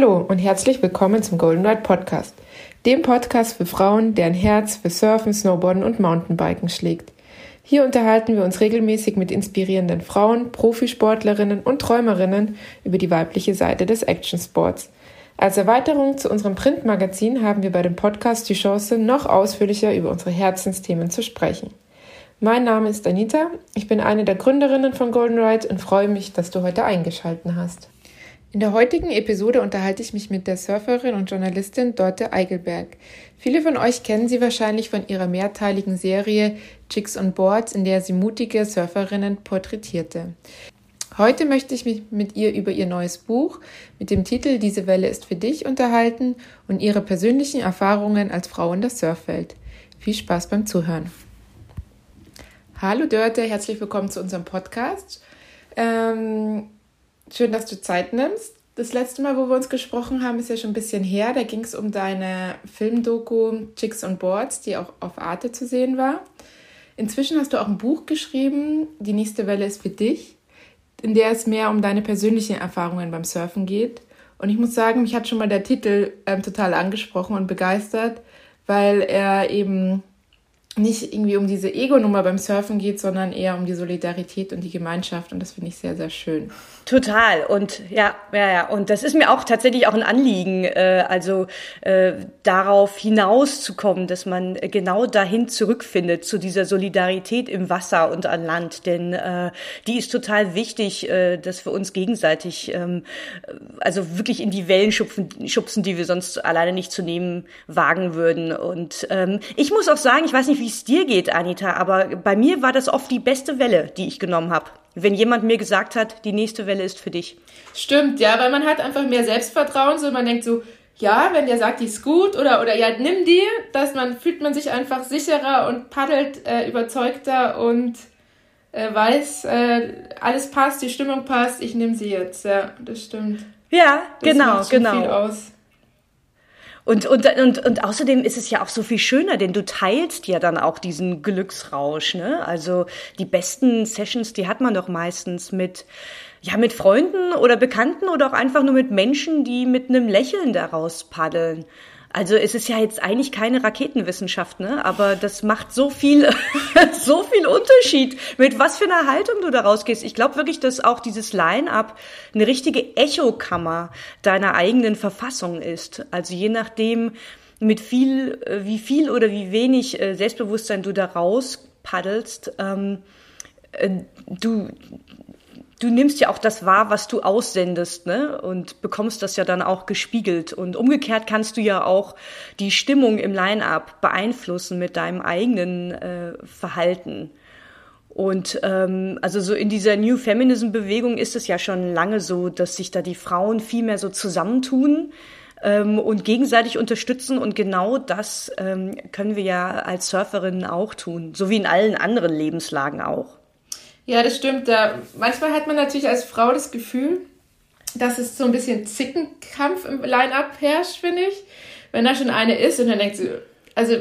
Hallo und herzlich willkommen zum Golden Ride Podcast, dem Podcast für Frauen, deren Herz für Surfen, Snowboarden und Mountainbiken schlägt. Hier unterhalten wir uns regelmäßig mit inspirierenden Frauen, Profisportlerinnen und Träumerinnen über die weibliche Seite des Actionsports. Als Erweiterung zu unserem Printmagazin haben wir bei dem Podcast die Chance, noch ausführlicher über unsere Herzensthemen zu sprechen. Mein Name ist Anita, ich bin eine der Gründerinnen von Golden Ride und freue mich, dass du heute eingeschaltet hast. In der heutigen Episode unterhalte ich mich mit der Surferin und Journalistin Dorte Eigelberg. Viele von euch kennen sie wahrscheinlich von ihrer mehrteiligen Serie Chicks on Boards, in der sie mutige Surferinnen porträtierte. Heute möchte ich mich mit ihr über ihr neues Buch mit dem Titel Diese Welle ist für dich unterhalten und ihre persönlichen Erfahrungen als Frau in der Surfwelt. Viel Spaß beim Zuhören. Hallo Dörte, herzlich willkommen zu unserem Podcast. Ähm, Schön, dass du Zeit nimmst. Das letzte Mal, wo wir uns gesprochen haben, ist ja schon ein bisschen her. Da ging es um deine Filmdoku Chicks on Boards, die auch auf Arte zu sehen war. Inzwischen hast du auch ein Buch geschrieben, Die nächste Welle ist für dich, in der es mehr um deine persönlichen Erfahrungen beim Surfen geht. Und ich muss sagen, mich hat schon mal der Titel ähm, total angesprochen und begeistert, weil er eben nicht irgendwie um diese Ego-Nummer beim Surfen geht, sondern eher um die Solidarität und die Gemeinschaft. Und das finde ich sehr, sehr schön. Total. Und ja, ja, ja. Und das ist mir auch tatsächlich auch ein Anliegen, äh, also äh, darauf hinauszukommen, dass man genau dahin zurückfindet, zu dieser Solidarität im Wasser und an Land. Denn äh, die ist total wichtig, äh, dass wir uns gegenseitig, ähm, also wirklich in die Wellen schubsen, schubsen, die wir sonst alleine nicht zu nehmen wagen würden. Und ähm, ich muss auch sagen, ich weiß nicht, wie wie es dir geht, Anita, aber bei mir war das oft die beste Welle, die ich genommen habe. Wenn jemand mir gesagt hat, die nächste Welle ist für dich. Stimmt, ja, weil man hat einfach mehr Selbstvertrauen, so man denkt so, ja, wenn der sagt, die ist gut oder oder ja, nimm die, dass man fühlt man sich einfach sicherer und paddelt äh, überzeugter und äh, weiß, äh, alles passt, die Stimmung passt, ich nehme sie jetzt. Ja, das stimmt. Ja, das genau, macht schon genau. Viel aus. Und, und, und, und außerdem ist es ja auch so viel schöner, denn du teilst ja dann auch diesen Glücksrausch. Ne? Also die besten Sessions, die hat man doch meistens mit, ja, mit Freunden oder Bekannten oder auch einfach nur mit Menschen, die mit einem Lächeln daraus paddeln. Also es ist ja jetzt eigentlich keine Raketenwissenschaft, ne? Aber das macht so viel, so viel Unterschied, mit was für einer Haltung du da rausgehst. Ich glaube wirklich, dass auch dieses Line-up eine richtige Echokammer deiner eigenen Verfassung ist. Also je nachdem, mit viel, äh, wie viel oder wie wenig äh, Selbstbewusstsein du da raus paddelst, ähm, äh, du, du nimmst ja auch das wahr, was du aussendest, ne? Und bekommst das ja dann auch gespiegelt. Und umgekehrt kannst du ja auch die Stimmung im Line-up beeinflussen mit deinem eigenen äh, Verhalten. Und ähm, also so in dieser New Feminism-Bewegung ist es ja schon lange so, dass sich da die Frauen viel mehr so zusammentun ähm, und gegenseitig unterstützen. Und genau das ähm, können wir ja als Surferinnen auch tun, so wie in allen anderen Lebenslagen auch. Ja, das stimmt. Da, manchmal hat man natürlich als Frau das Gefühl, dass es so ein bisschen Zickenkampf im Line-Up herrscht, finde ich. Wenn da schon eine ist und dann denkt sie, also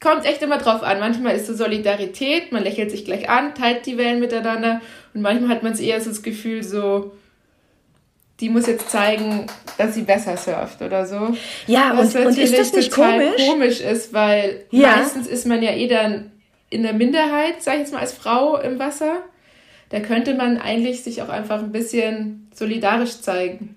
kommt echt immer drauf an. Manchmal ist so Solidarität, man lächelt sich gleich an, teilt die Wellen miteinander und manchmal hat man es eher so das Gefühl so, die muss jetzt zeigen, dass sie besser surft oder so. Ja, Was und, und ist das nicht komisch? komisch ist, weil ja. meistens ist man ja eh dann in der Minderheit, sage ich jetzt mal, als Frau im Wasser. Da könnte man eigentlich sich auch einfach ein bisschen solidarisch zeigen.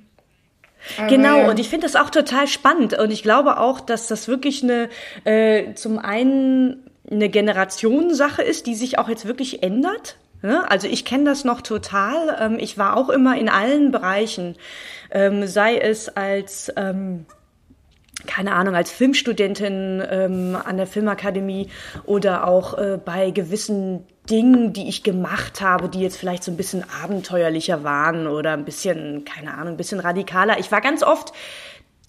Aber genau, und ich finde das auch total spannend. Und ich glaube auch, dass das wirklich eine, äh, zum einen eine Generationensache ist, die sich auch jetzt wirklich ändert. Ne? Also ich kenne das noch total. Ähm, ich war auch immer in allen Bereichen, ähm, sei es als ähm, keine Ahnung, als Filmstudentin ähm, an der Filmakademie oder auch äh, bei gewissen Dingen, die ich gemacht habe, die jetzt vielleicht so ein bisschen abenteuerlicher waren oder ein bisschen, keine Ahnung, ein bisschen radikaler. Ich war ganz oft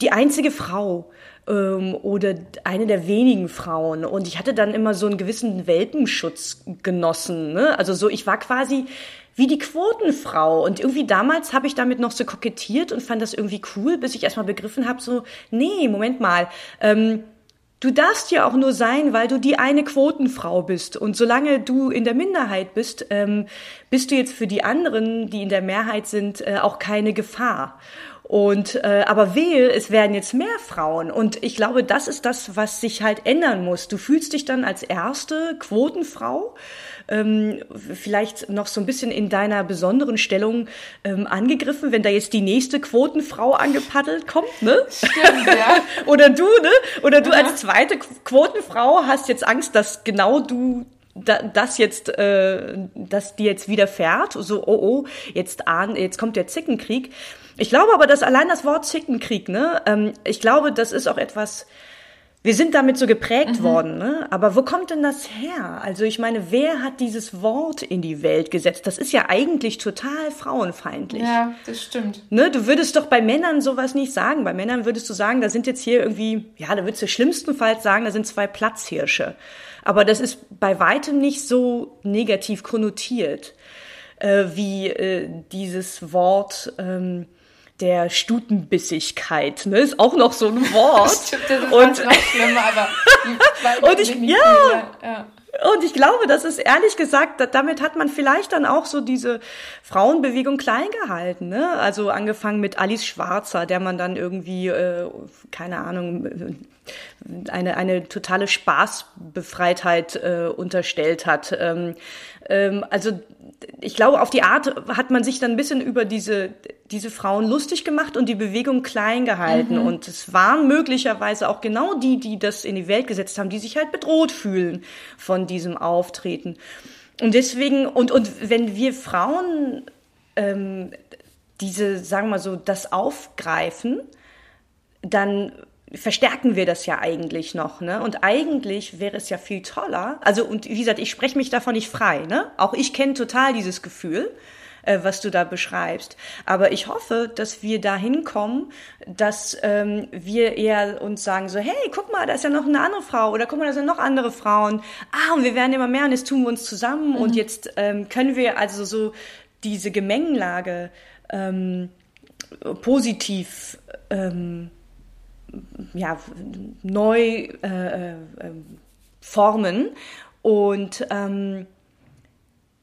die einzige Frau ähm, oder eine der wenigen Frauen und ich hatte dann immer so einen gewissen Welpenschutz genossen. Ne? Also so, ich war quasi wie die Quotenfrau. Und irgendwie damals habe ich damit noch so kokettiert und fand das irgendwie cool, bis ich erstmal begriffen habe, so, nee, Moment mal, ähm, Du darfst ja auch nur sein, weil du die eine Quotenfrau bist. Und solange du in der Minderheit bist, ähm, bist du jetzt für die anderen, die in der Mehrheit sind, äh, auch keine Gefahr. Und äh, aber wehe, es werden jetzt mehr Frauen. Und ich glaube, das ist das, was sich halt ändern muss. Du fühlst dich dann als erste Quotenfrau ähm, vielleicht noch so ein bisschen in deiner besonderen Stellung ähm, angegriffen, wenn da jetzt die nächste Quotenfrau angepaddelt kommt, ne? Stimmt, ja. Oder du, ne? Oder du Aha. als zweite Quotenfrau hast jetzt Angst, dass genau du das jetzt, äh, dass dir jetzt widerfährt, so, oh, oh, jetzt, ahn, jetzt kommt der Zickenkrieg. Ich glaube aber, dass allein das Wort Zickenkrieg, ne, ähm, ich glaube, das ist auch etwas, wir sind damit so geprägt mhm. worden, ne? Aber wo kommt denn das her? Also ich meine, wer hat dieses Wort in die Welt gesetzt? Das ist ja eigentlich total frauenfeindlich. Ja, das stimmt. Ne? Du würdest doch bei Männern sowas nicht sagen. Bei Männern würdest du sagen, da sind jetzt hier irgendwie, ja, da würdest du schlimmstenfalls sagen, da sind zwei Platzhirsche. Aber das ist bei weitem nicht so negativ konnotiert äh, wie äh, dieses Wort. Ähm, der Stutenbissigkeit, ne? Ist auch noch so ein Wort. Stimmt, das ist und, noch schlimmer, aber und ich, ja, ja. Und ich glaube, das ist ehrlich gesagt, damit hat man vielleicht dann auch so diese Frauenbewegung klein gehalten. Ne? Also angefangen mit Alice Schwarzer, der man dann irgendwie, äh, keine Ahnung, eine, eine totale Spaßbefreitheit äh, unterstellt hat. Ähm, ähm, also ich glaube, auf die Art hat man sich dann ein bisschen über diese, diese Frauen lustig gemacht und die Bewegung klein gehalten. Mhm. Und es waren möglicherweise auch genau die, die das in die Welt gesetzt haben, die sich halt bedroht fühlen von diesem Auftreten. Und deswegen, und, und wenn wir Frauen ähm, diese, sagen wir mal so, das aufgreifen, dann verstärken wir das ja eigentlich noch, ne? Und eigentlich wäre es ja viel toller. Also und wie gesagt, ich spreche mich davon nicht frei, ne? Auch ich kenne total dieses Gefühl, äh, was du da beschreibst. Aber ich hoffe, dass wir dahin kommen, dass ähm, wir eher uns sagen so, hey, guck mal, da ist ja noch eine andere Frau oder guck mal, da sind noch andere Frauen. Ah, und wir werden immer mehr und jetzt tun wir uns zusammen mhm. und jetzt ähm, können wir also so diese Gemengenlage ähm, positiv ähm, ja, neu äh, äh, formen. Und ähm,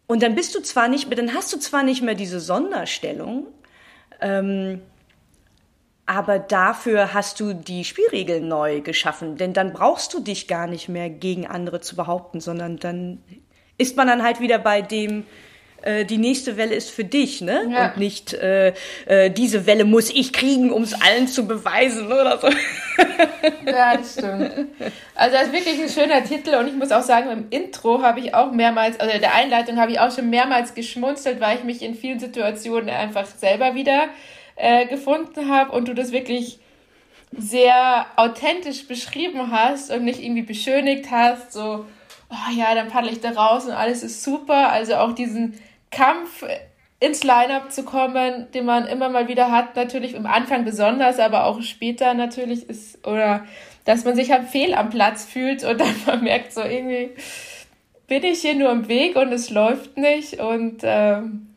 und dann bist du zwar nicht mehr, dann hast du zwar nicht mehr diese Sonderstellung, ähm, aber dafür hast du die Spielregeln neu geschaffen, denn dann brauchst du dich gar nicht mehr gegen andere zu behaupten, sondern dann ist man dann halt wieder bei dem, äh, die nächste Welle ist für dich, ne? Ja. Und nicht äh, äh, diese Welle muss ich kriegen, um es allen zu beweisen oder so. Ja, das stimmt. Also das ist wirklich ein schöner Titel und ich muss auch sagen, im Intro habe ich auch mehrmals, also der Einleitung habe ich auch schon mehrmals geschmunzelt, weil ich mich in vielen Situationen einfach selber wieder äh, gefunden habe und du das wirklich sehr authentisch beschrieben hast und nicht irgendwie beschönigt hast, so, oh ja, dann paddle ich da raus und alles ist super. Also auch diesen Kampf ins Line-up zu kommen, den man immer mal wieder hat, natürlich am Anfang besonders, aber auch später natürlich ist, oder dass man sich halt fehl am Platz fühlt und dann man merkt so irgendwie, bin ich hier nur im Weg und es läuft nicht und ähm,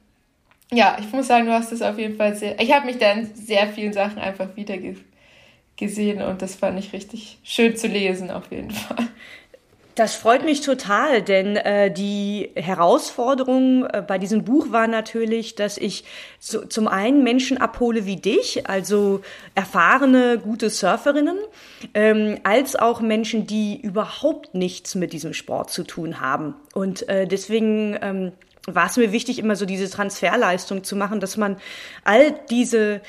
ja, ich muss sagen, du hast es auf jeden Fall sehr, ich habe mich da in sehr vielen Sachen einfach wieder gesehen und das fand ich richtig schön zu lesen auf jeden Fall. Das freut mich total, denn äh, die Herausforderung äh, bei diesem Buch war natürlich, dass ich so, zum einen Menschen abhole wie dich, also erfahrene, gute Surferinnen, ähm, als auch Menschen, die überhaupt nichts mit diesem Sport zu tun haben. Und äh, deswegen ähm, war es mir wichtig, immer so diese Transferleistung zu machen, dass man all diese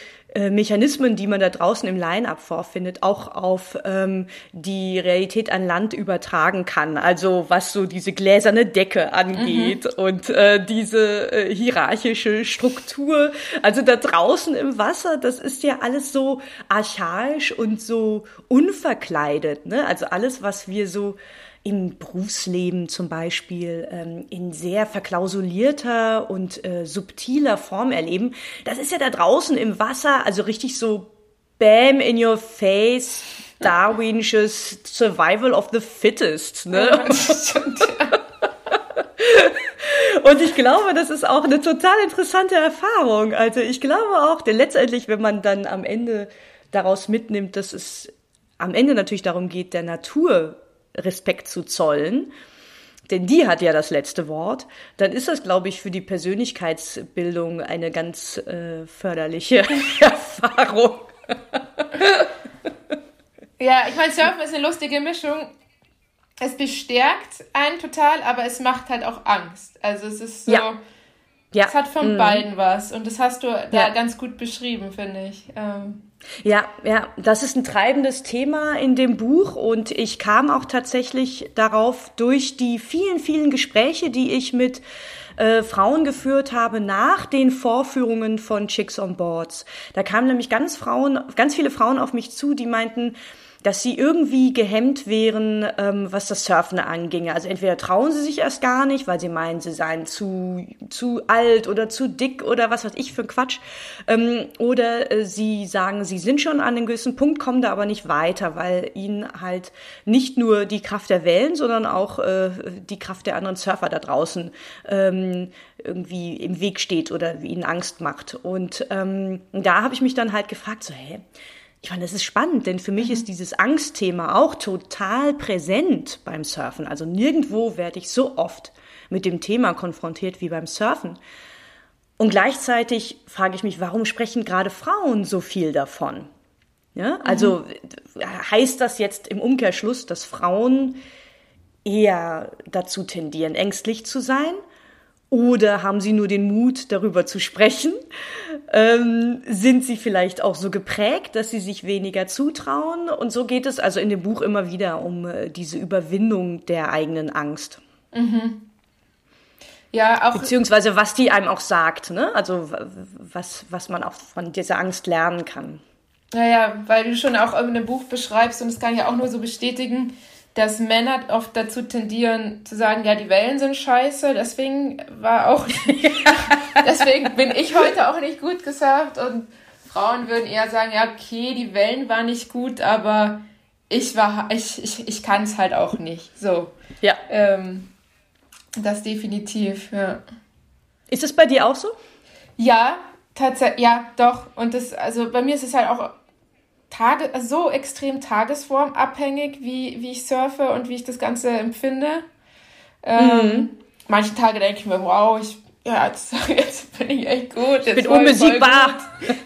Mechanismen, die man da draußen im Line-Up vorfindet, auch auf ähm, die Realität an Land übertragen kann. Also was so diese gläserne Decke angeht mhm. und äh, diese äh, hierarchische Struktur. Also da draußen im Wasser, das ist ja alles so archaisch und so unverkleidet. Ne? Also alles, was wir so im Berufsleben zum Beispiel ähm, in sehr verklausulierter und äh, subtiler Form erleben. Das ist ja da draußen im Wasser, also richtig so Bam in your face, Darwinsches Survival of the Fittest. Ne? Und ich glaube, das ist auch eine total interessante Erfahrung. Also ich glaube auch, denn letztendlich, wenn man dann am Ende daraus mitnimmt, dass es am Ende natürlich darum geht, der Natur Respekt zu zollen, denn die hat ja das letzte Wort, dann ist das, glaube ich, für die Persönlichkeitsbildung eine ganz äh, förderliche Erfahrung. ja, ich meine, Surfen ist eine lustige Mischung. Es bestärkt einen total, aber es macht halt auch Angst. Also es ist so, ja. Ja. es hat von mhm. beiden was und das hast du da ja. ganz gut beschrieben, finde ich. Ähm. Ja, ja, das ist ein treibendes Thema in dem Buch und ich kam auch tatsächlich darauf durch die vielen, vielen Gespräche, die ich mit äh, Frauen geführt habe nach den Vorführungen von Chicks on Boards. Da kamen nämlich ganz Frauen, ganz viele Frauen auf mich zu, die meinten, dass sie irgendwie gehemmt wären, ähm, was das Surfen anginge. Also entweder trauen sie sich erst gar nicht, weil sie meinen, sie seien zu, zu alt oder zu dick oder was weiß ich für Quatsch. Ähm, oder äh, sie sagen, sie sind schon an einem gewissen Punkt, kommen da aber nicht weiter, weil ihnen halt nicht nur die Kraft der Wellen, sondern auch äh, die Kraft der anderen Surfer da draußen ähm, irgendwie im Weg steht oder ihnen Angst macht. Und ähm, da habe ich mich dann halt gefragt, so, hä? Ich fand, das ist spannend, denn für mich mhm. ist dieses Angstthema auch total präsent beim Surfen. Also nirgendwo werde ich so oft mit dem Thema konfrontiert wie beim Surfen. Und gleichzeitig frage ich mich, warum sprechen gerade Frauen so viel davon? Ja, also mhm. heißt das jetzt im Umkehrschluss, dass Frauen eher dazu tendieren, ängstlich zu sein? Oder haben sie nur den Mut, darüber zu sprechen? Ähm, sind sie vielleicht auch so geprägt, dass sie sich weniger zutrauen? Und so geht es also in dem Buch immer wieder um äh, diese Überwindung der eigenen Angst. Mhm. Ja, auch. Beziehungsweise was die einem auch sagt, ne? Also was, was man auch von dieser Angst lernen kann. Naja, weil du schon auch in dem Buch beschreibst, und das kann ich auch nur so bestätigen, dass Männer oft dazu tendieren zu sagen, ja, die Wellen sind scheiße, deswegen war auch, deswegen bin ich heute auch nicht gut gesurft und Frauen würden eher sagen, ja, okay, die Wellen waren nicht gut, aber ich war, ich, ich, ich kann es halt auch nicht. So. Ja. Ähm, das definitiv, ja. Ist es bei dir auch so? Ja, tatsächlich, ja, doch. Und das, also bei mir ist es halt auch Tage, so extrem tagesformabhängig, wie, wie ich surfe und wie ich das Ganze empfinde. Ähm, mhm. Manche Tage denke ich mir, wow, ich, ja, jetzt, jetzt bin ich echt gut. Jetzt ich bin unbesiegbar.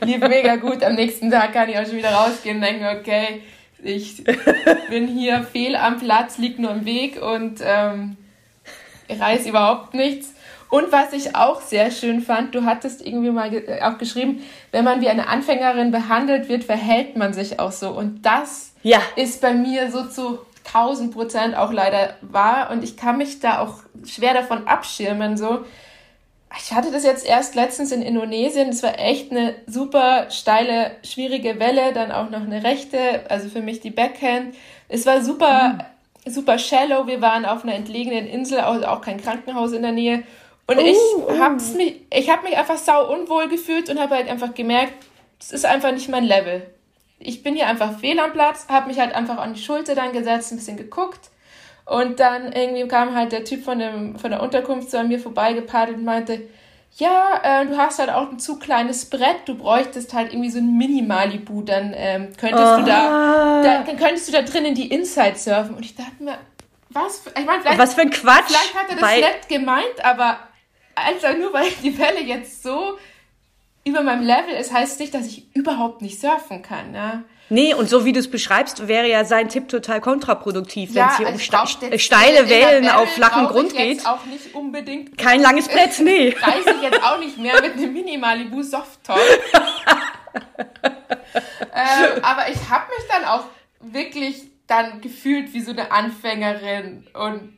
Lief mega gut. Am nächsten Tag kann ich auch schon wieder rausgehen und denken, okay, ich bin hier fehl am Platz, liegt nur im Weg und ähm, reiß überhaupt nichts. Und was ich auch sehr schön fand, du hattest irgendwie mal äh, auch geschrieben, wenn man wie eine Anfängerin behandelt wird, verhält man sich auch so. Und das ja. ist bei mir so zu 1000 Prozent auch leider wahr. Und ich kann mich da auch schwer davon abschirmen. So, ich hatte das jetzt erst letztens in Indonesien. Das war echt eine super steile, schwierige Welle. Dann auch noch eine rechte, also für mich die Backhand. Es war super, mhm. super shallow. Wir waren auf einer entlegenen Insel, also auch kein Krankenhaus in der Nähe. Und uh, ich oh. hab's mich, ich habe mich einfach sau unwohl gefühlt und habe halt einfach gemerkt, das ist einfach nicht mein Level. Ich bin hier einfach fehl am Platz, habe mich halt einfach an die Schulter dann gesetzt, ein bisschen geguckt und dann irgendwie kam halt der Typ von, dem, von der Unterkunft so an mir vorbeigepaddelt und meinte, ja, äh, du hast halt auch ein zu kleines Brett, du bräuchtest halt irgendwie so ein Mini-Malibu, dann ähm, könntest oh. du da, da, dann könntest du da drinnen die Inside surfen. Und ich dachte mir, was, ich meine, vielleicht, was für ein Quatsch. Vielleicht hat er das nett gemeint, aber also nur weil die Welle jetzt so über meinem Level ist, heißt nicht, dass ich überhaupt nicht surfen kann. Ne? Nee, und so wie du es beschreibst, wäre ja sein Tipp total kontraproduktiv, ja, wenn es hier also um steile Wellen auf flachem Grund geht. auch nicht unbedingt. Kein langes Brett, nee. Reise ich jetzt auch nicht mehr mit einem Mini-Malibu Soft-Top. ähm, aber ich habe mich dann auch wirklich dann gefühlt wie so eine Anfängerin und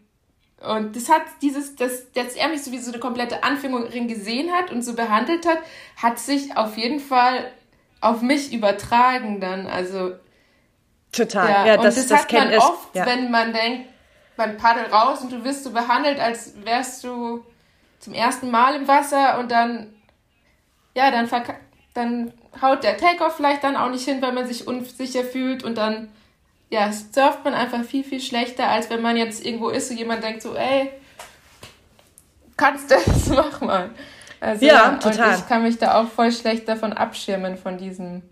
und das hat dieses, das, dass er mich so wie so eine komplette Anfängerin gesehen hat und so behandelt hat, hat sich auf jeden Fall auf mich übertragen dann. Also total. Ja, ja das, und das, das hat man oft, ja. wenn man denkt, man paddelt raus und du wirst so behandelt, als wärst du zum ersten Mal im Wasser und dann ja, dann dann haut der Takeoff vielleicht dann auch nicht hin, weil man sich unsicher fühlt und dann ja, surft man einfach viel, viel schlechter, als wenn man jetzt irgendwo ist und jemand denkt so, ey, kannst du das, mach mal. Also, ja, total. Und ich kann mich da auch voll schlecht davon abschirmen, von diesen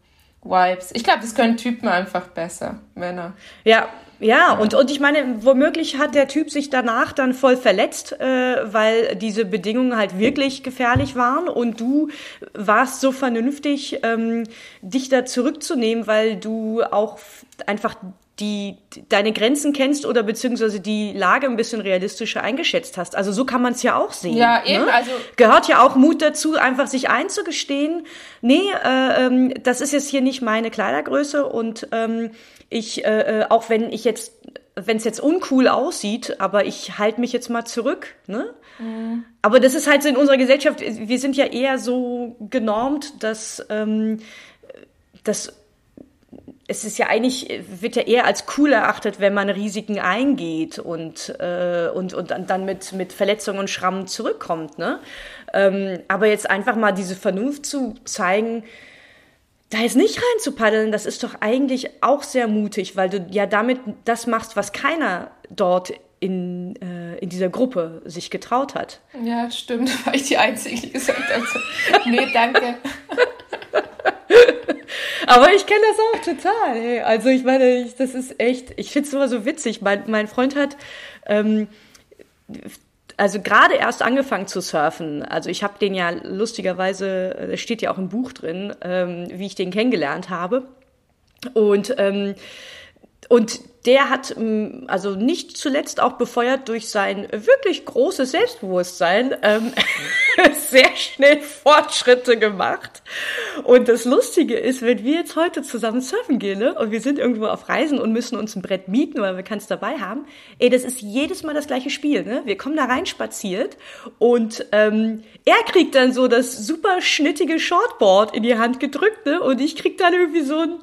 Vibes. Ich glaube, das können Typen einfach besser, Männer. Ja, Ja, und, und ich meine, womöglich hat der Typ sich danach dann voll verletzt, äh, weil diese Bedingungen halt wirklich gefährlich waren und du warst so vernünftig, ähm, dich da zurückzunehmen, weil du auch einfach die deine Grenzen kennst oder beziehungsweise die Lage ein bisschen realistischer eingeschätzt hast. Also so kann man es ja auch sehen. Ja, eben. Ne? Also gehört ja auch Mut dazu, einfach sich einzugestehen. Nee, äh, ähm, das ist jetzt hier nicht meine Kleidergröße und ähm, ich, äh, äh auch wenn ich jetzt, wenn es jetzt uncool aussieht, aber ich halte mich jetzt mal zurück. Ne? Mhm. Aber das ist halt so in unserer Gesellschaft. Wir sind ja eher so genormt, dass ähm, dass es ist ja eigentlich, wird ja eher als cool erachtet, wenn man Risiken eingeht und, äh, und, und dann mit, mit Verletzungen und Schrammen zurückkommt. Ne? Ähm, aber jetzt einfach mal diese Vernunft zu zeigen, da jetzt nicht rein zu paddeln, das ist doch eigentlich auch sehr mutig, weil du ja damit das machst, was keiner dort in, äh, in dieser Gruppe sich getraut hat. Ja, stimmt. War ich die Einzige, die gesagt hat, nee, danke. Aber ich kenne das auch total. Hey. Also ich meine, ich, das ist echt, ich finde es immer so witzig. Mein, mein Freund hat ähm, also gerade erst angefangen zu surfen. Also ich habe den ja lustigerweise, das steht ja auch im Buch drin, ähm, wie ich den kennengelernt habe. Und ähm, und der hat ähm, also nicht zuletzt auch befeuert durch sein wirklich großes Selbstbewusstsein ähm, sehr schnell Fortschritte gemacht. Und das Lustige ist, wenn wir jetzt heute zusammen surfen gehen ne, und wir sind irgendwo auf Reisen und müssen uns ein Brett mieten, weil wir keins dabei haben, ey, das ist jedes Mal das gleiche Spiel. Ne? Wir kommen da rein spaziert und ähm, er kriegt dann so das super schnittige Shortboard in die Hand gedrückt ne? und ich krieg dann irgendwie so ein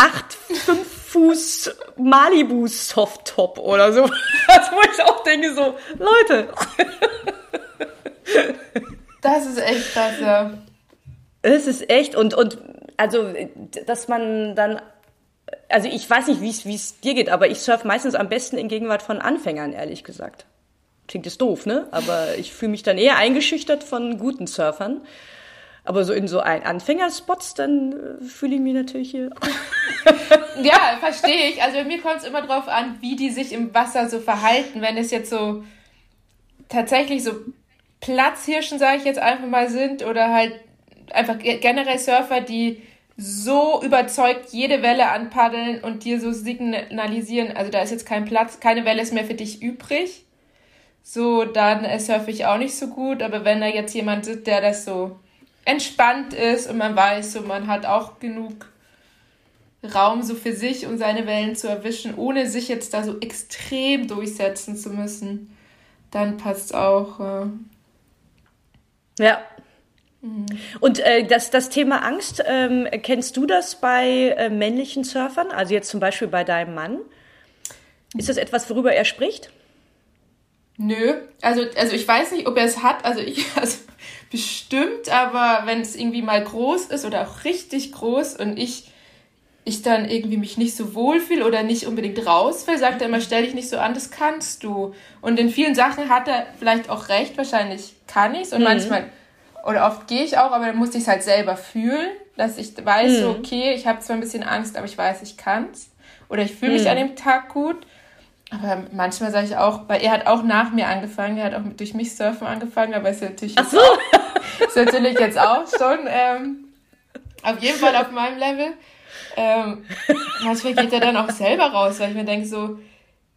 acht, fünf Fuß Malibu Soft Top oder so. Also, wo ich auch denke so, Leute. Das ist echt krass, ja. Es ist echt und, und, also, dass man dann, also ich weiß nicht, wie es dir geht, aber ich surfe meistens am besten in Gegenwart von Anfängern, ehrlich gesagt. Klingt jetzt doof, ne? Aber ich fühle mich dann eher eingeschüchtert von guten Surfern. Aber so in so ein Anfängerspots, dann äh, fühle ich mich natürlich hier. ja, verstehe ich. Also bei mir kommt es immer drauf an, wie die sich im Wasser so verhalten. Wenn es jetzt so tatsächlich so Platzhirschen, sage ich jetzt einfach mal, sind oder halt einfach generell Surfer, die so überzeugt jede Welle anpaddeln und dir so signalisieren, also da ist jetzt kein Platz, keine Welle ist mehr für dich übrig. So, dann äh, surfe ich auch nicht so gut, aber wenn da jetzt jemand sitzt, der das so entspannt ist und man weiß, so man hat auch genug Raum so für sich, um seine Wellen zu erwischen, ohne sich jetzt da so extrem durchsetzen zu müssen, dann passt auch. Äh ja. Mhm. Und äh, das, das Thema Angst, ähm, kennst du das bei äh, männlichen Surfern? Also jetzt zum Beispiel bei deinem Mann? Ist das etwas, worüber er spricht? Nö, also, also ich weiß nicht, ob er es hat. Also ich, also bestimmt, aber wenn es irgendwie mal groß ist oder auch richtig groß und ich, ich dann irgendwie mich nicht so wohl fühle oder nicht unbedingt raus will, sagt er immer, stell dich nicht so an, das kannst du. Und in vielen Sachen hat er vielleicht auch recht, wahrscheinlich kann ich es und mhm. manchmal, oder oft gehe ich auch, aber dann muss ich es halt selber fühlen, dass ich weiß, mhm. okay, ich habe zwar ein bisschen Angst, aber ich weiß, ich kann es. Oder ich fühle mich mhm. an dem Tag gut. Aber manchmal sage ich auch, weil er hat auch nach mir angefangen, er hat auch durch mich surfen angefangen, aber ist natürlich, Ach so. auch, ist natürlich jetzt auch schon ähm, auf jeden Fall auf meinem Level. Ähm, manchmal geht er dann auch selber raus, weil ich mir denke so,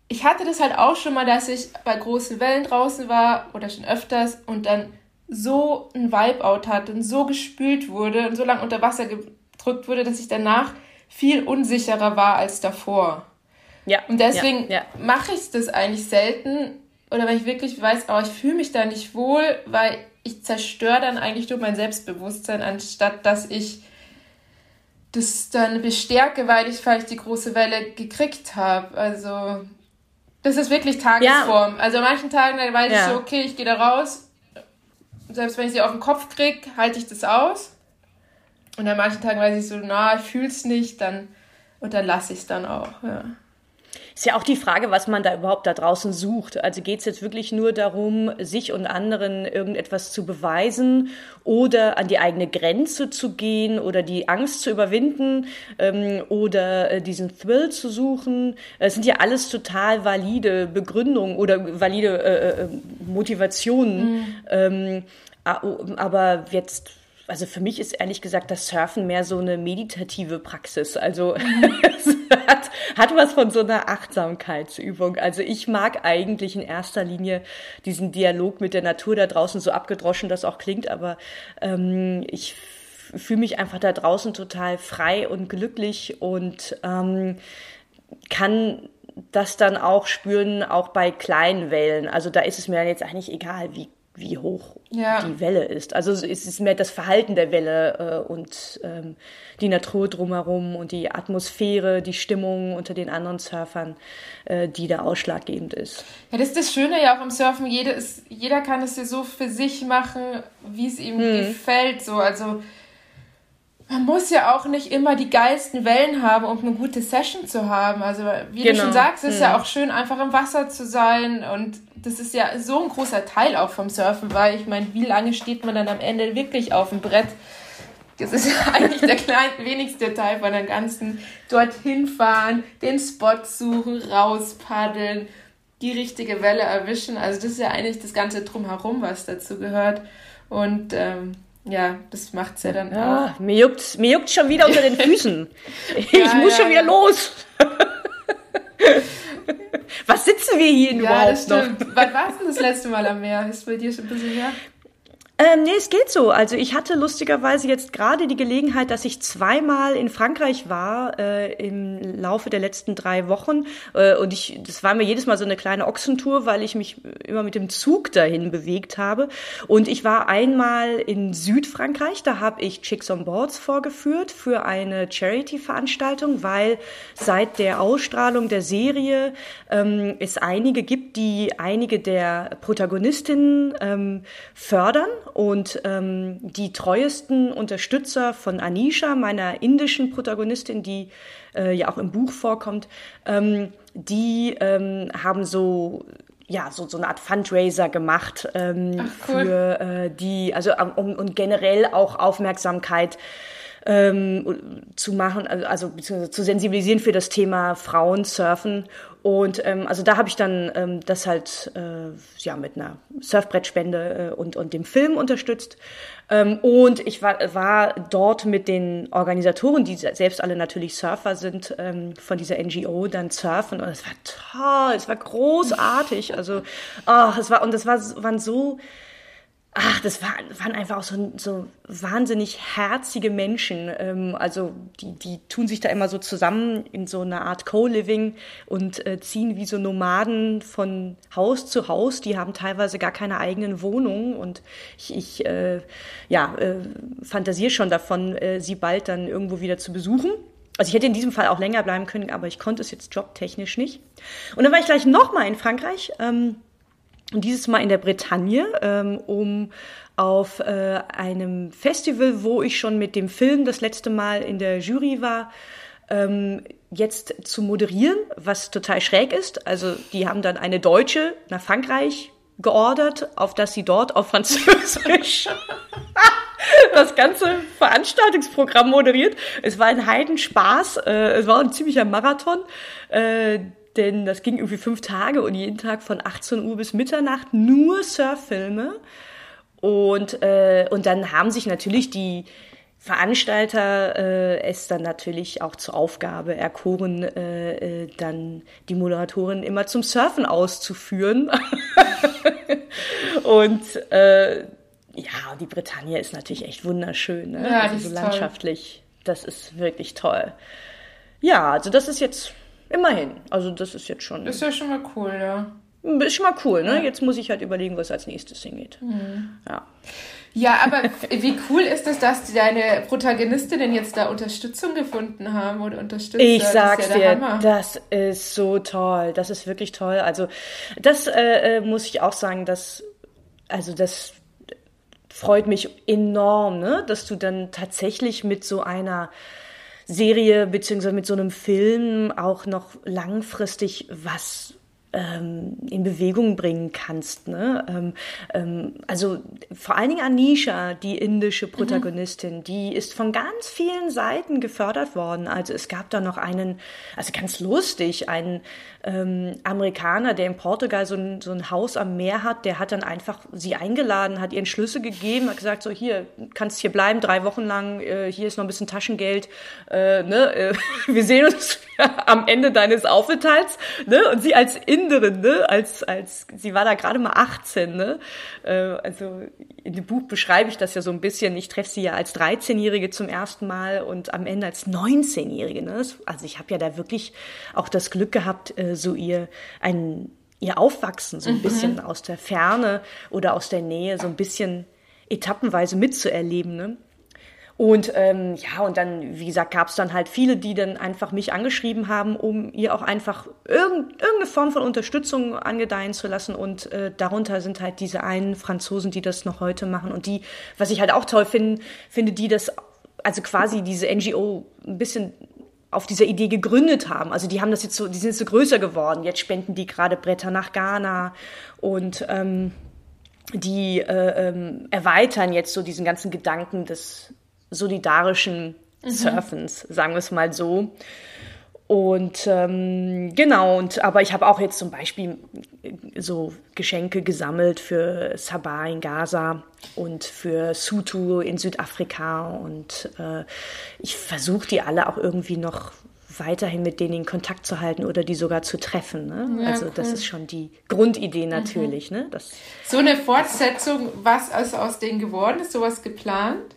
ich hatte das halt auch schon mal, dass ich bei großen Wellen draußen war oder schon öfters und dann so ein Vibe-out hatte und so gespült wurde und so lange unter Wasser gedrückt wurde, dass ich danach viel unsicherer war als davor. Ja. Und deswegen ja, ja. mache ich das eigentlich selten. Oder wenn ich wirklich weiß, oh, ich fühle mich da nicht wohl, weil ich zerstöre dann eigentlich nur mein Selbstbewusstsein, anstatt dass ich das dann bestärke, weil ich vielleicht die große Welle gekriegt habe. Also das ist wirklich Tagesform. Ja. Also an manchen Tagen da weiß ich so, okay, ich gehe da raus. Selbst wenn ich sie auf den Kopf kriege, halte ich das aus. Und an manchen Tagen weiß ich so, na, ich fühle es nicht, dann und dann lasse ich es dann auch. Ja. Ist ja auch die Frage, was man da überhaupt da draußen sucht. Also geht es jetzt wirklich nur darum, sich und anderen irgendetwas zu beweisen oder an die eigene Grenze zu gehen oder die Angst zu überwinden ähm, oder äh, diesen Thrill zu suchen? Es sind ja alles total valide Begründungen oder valide äh, äh Motivationen. Mhm. Ähm, aber jetzt also für mich ist ehrlich gesagt das Surfen mehr so eine meditative Praxis. Also es hat, hat was von so einer Achtsamkeitsübung. Also ich mag eigentlich in erster Linie diesen Dialog mit der Natur da draußen, so abgedroschen das auch klingt, aber ähm, ich fühle mich einfach da draußen total frei und glücklich und ähm, kann das dann auch spüren, auch bei kleinen Wellen. Also da ist es mir dann jetzt eigentlich egal, wie wie hoch ja. die Welle ist. Also es ist mehr das Verhalten der Welle äh, und ähm, die Natur drumherum und die Atmosphäre, die Stimmung unter den anderen Surfern, äh, die da ausschlaggebend ist. Ja, das ist das Schöne ja auch im Surfen. Jeder, ist, jeder kann es ja so für sich machen, wie es ihm hm. gefällt. So. Also man muss ja auch nicht immer die geilsten Wellen haben, um eine gute Session zu haben. Also wie genau. du schon sagst, ist hm. ja auch schön, einfach im Wasser zu sein und das ist ja so ein großer Teil auch vom Surfen, weil ich meine, wie lange steht man dann am Ende wirklich auf dem Brett? Das ist ja eigentlich der klein, wenigste Teil von der ganzen dorthin fahren, den Spot suchen, rauspaddeln, die richtige Welle erwischen. Also das ist ja eigentlich das ganze Drumherum, was dazu gehört. Und ähm, ja, das macht es ja dann ja, auch. Mir juckt mir juckt schon wieder unter den Füßen. Ich ja, muss ja, schon wieder los. Was sitzen wir hier ja, überhaupt noch? Wann warst du das letzte Mal am Meer? Ist bei dir schon ein bisschen her? Ähm, nee, es geht so. Also ich hatte lustigerweise jetzt gerade die Gelegenheit, dass ich zweimal in Frankreich war äh, im Laufe der letzten drei Wochen. Äh, und ich, das war mir jedes Mal so eine kleine Ochsentour, weil ich mich immer mit dem Zug dahin bewegt habe. Und ich war einmal in Südfrankreich, da habe ich Chicks on Boards vorgeführt für eine Charity-Veranstaltung, weil seit der Ausstrahlung der Serie ähm, es einige gibt, die einige der Protagonistinnen ähm, fördern und ähm, die treuesten Unterstützer von Anisha, meiner indischen Protagonistin, die äh, ja auch im Buch vorkommt, ähm, die ähm, haben so ja, so, so eine Art Fundraiser gemacht ähm, Ach, cool. für äh, die, also um, und generell auch Aufmerksamkeit ähm, zu machen, also, also beziehungsweise zu sensibilisieren für das Thema Frauensurfen. Und ähm, also da habe ich dann ähm, das halt äh, ja mit einer Surfbrettspende äh, und, und dem Film unterstützt. Ähm, und ich war, war dort mit den Organisatoren, die selbst alle natürlich Surfer sind, ähm, von dieser NGO dann surfen. Und es war toll, es war großartig. Also, oh, es war, und das war, waren so ach, das waren, waren einfach auch so, so wahnsinnig herzige Menschen. Ähm, also die, die tun sich da immer so zusammen in so einer Art Co-Living und äh, ziehen wie so Nomaden von Haus zu Haus. Die haben teilweise gar keine eigenen Wohnungen und ich, ich äh, ja, äh, fantasiere schon davon, äh, sie bald dann irgendwo wieder zu besuchen. Also ich hätte in diesem Fall auch länger bleiben können, aber ich konnte es jetzt jobtechnisch nicht. Und dann war ich gleich nochmal in Frankreich. Ähm, und dieses Mal in der Bretagne, ähm, um auf äh, einem Festival, wo ich schon mit dem Film das letzte Mal in der Jury war, ähm, jetzt zu moderieren, was total schräg ist. Also die haben dann eine Deutsche nach Frankreich geordert, auf dass sie dort auf Französisch das ganze Veranstaltungsprogramm moderiert. Es war ein Heidenspaß, äh, es war ein ziemlicher Marathon. Äh, denn das ging irgendwie fünf Tage und jeden Tag von 18 Uhr bis Mitternacht nur Surffilme. Und, äh, und dann haben sich natürlich die Veranstalter äh, es dann natürlich auch zur Aufgabe erkoren, äh, äh, dann die Moderatorin immer zum Surfen auszuführen. und äh, ja, die Bretagne ist natürlich echt wunderschön, ne? Ja, also so landschaftlich. Toll. Das ist wirklich toll. Ja, also das ist jetzt Immerhin. Also das ist jetzt schon. ist ja schon mal cool, ja. Ist schon mal cool, ne? Ja. Jetzt muss ich halt überlegen, was als nächstes hingeht. Mhm. Ja. Ja, aber wie cool ist es, dass deine Protagonistinnen jetzt da Unterstützung gefunden haben oder Unterstützer? Ich sag's das ja dir, das ist so toll. Das ist wirklich toll. Also das äh, äh, muss ich auch sagen, dass also das freut mich enorm, ne? dass du dann tatsächlich mit so einer Serie beziehungsweise mit so einem Film auch noch langfristig was ähm, in Bewegung bringen kannst. Ne? Ähm, ähm, also vor allen Dingen Anisha, die indische Protagonistin, mhm. die ist von ganz vielen Seiten gefördert worden. Also es gab da noch einen, also ganz lustig, einen ähm, Amerikaner, der in Portugal so ein, so ein Haus am Meer hat, der hat dann einfach sie eingeladen, hat ihren Schlüssel gegeben, hat gesagt, so hier, kannst hier bleiben, drei Wochen lang, äh, hier ist noch ein bisschen Taschengeld, äh, ne, äh, wir sehen uns am Ende deines Aufenthalts, ne, und sie als Inderin, ne, als, als, sie war da gerade mal 18, ne, äh, also in dem Buch beschreibe ich das ja so ein bisschen, ich treffe sie ja als 13-Jährige zum ersten Mal und am Ende als 19-Jährige, ne, also ich habe ja da wirklich auch das Glück gehabt, äh, so ihr ein ihr Aufwachsen so ein mhm. bisschen aus der Ferne oder aus der Nähe so ein bisschen etappenweise mitzuerleben. Ne? Und ähm, ja, und dann, wie gesagt, gab es dann halt viele, die dann einfach mich angeschrieben haben, um ihr auch einfach irgend, irgendeine Form von Unterstützung angedeihen zu lassen. Und äh, darunter sind halt diese einen Franzosen, die das noch heute machen. Und die, was ich halt auch toll finde, finde, die das, also quasi diese NGO ein bisschen auf dieser Idee gegründet haben. Also die haben das jetzt so, die sind jetzt so größer geworden. Jetzt spenden die gerade Bretter nach Ghana und ähm, die äh, ähm, erweitern jetzt so diesen ganzen Gedanken des solidarischen mhm. Surfens, sagen wir es mal so. Und ähm, genau, und aber ich habe auch jetzt zum Beispiel so Geschenke gesammelt für Sabah in Gaza und für Sutu in Südafrika. Und äh, ich versuche die alle auch irgendwie noch weiterhin mit denen in Kontakt zu halten oder die sogar zu treffen. Ne? Ja, also cool. das ist schon die Grundidee natürlich. Mhm. Ne? Das so eine Fortsetzung, was also aus denen geworden ist, sowas geplant?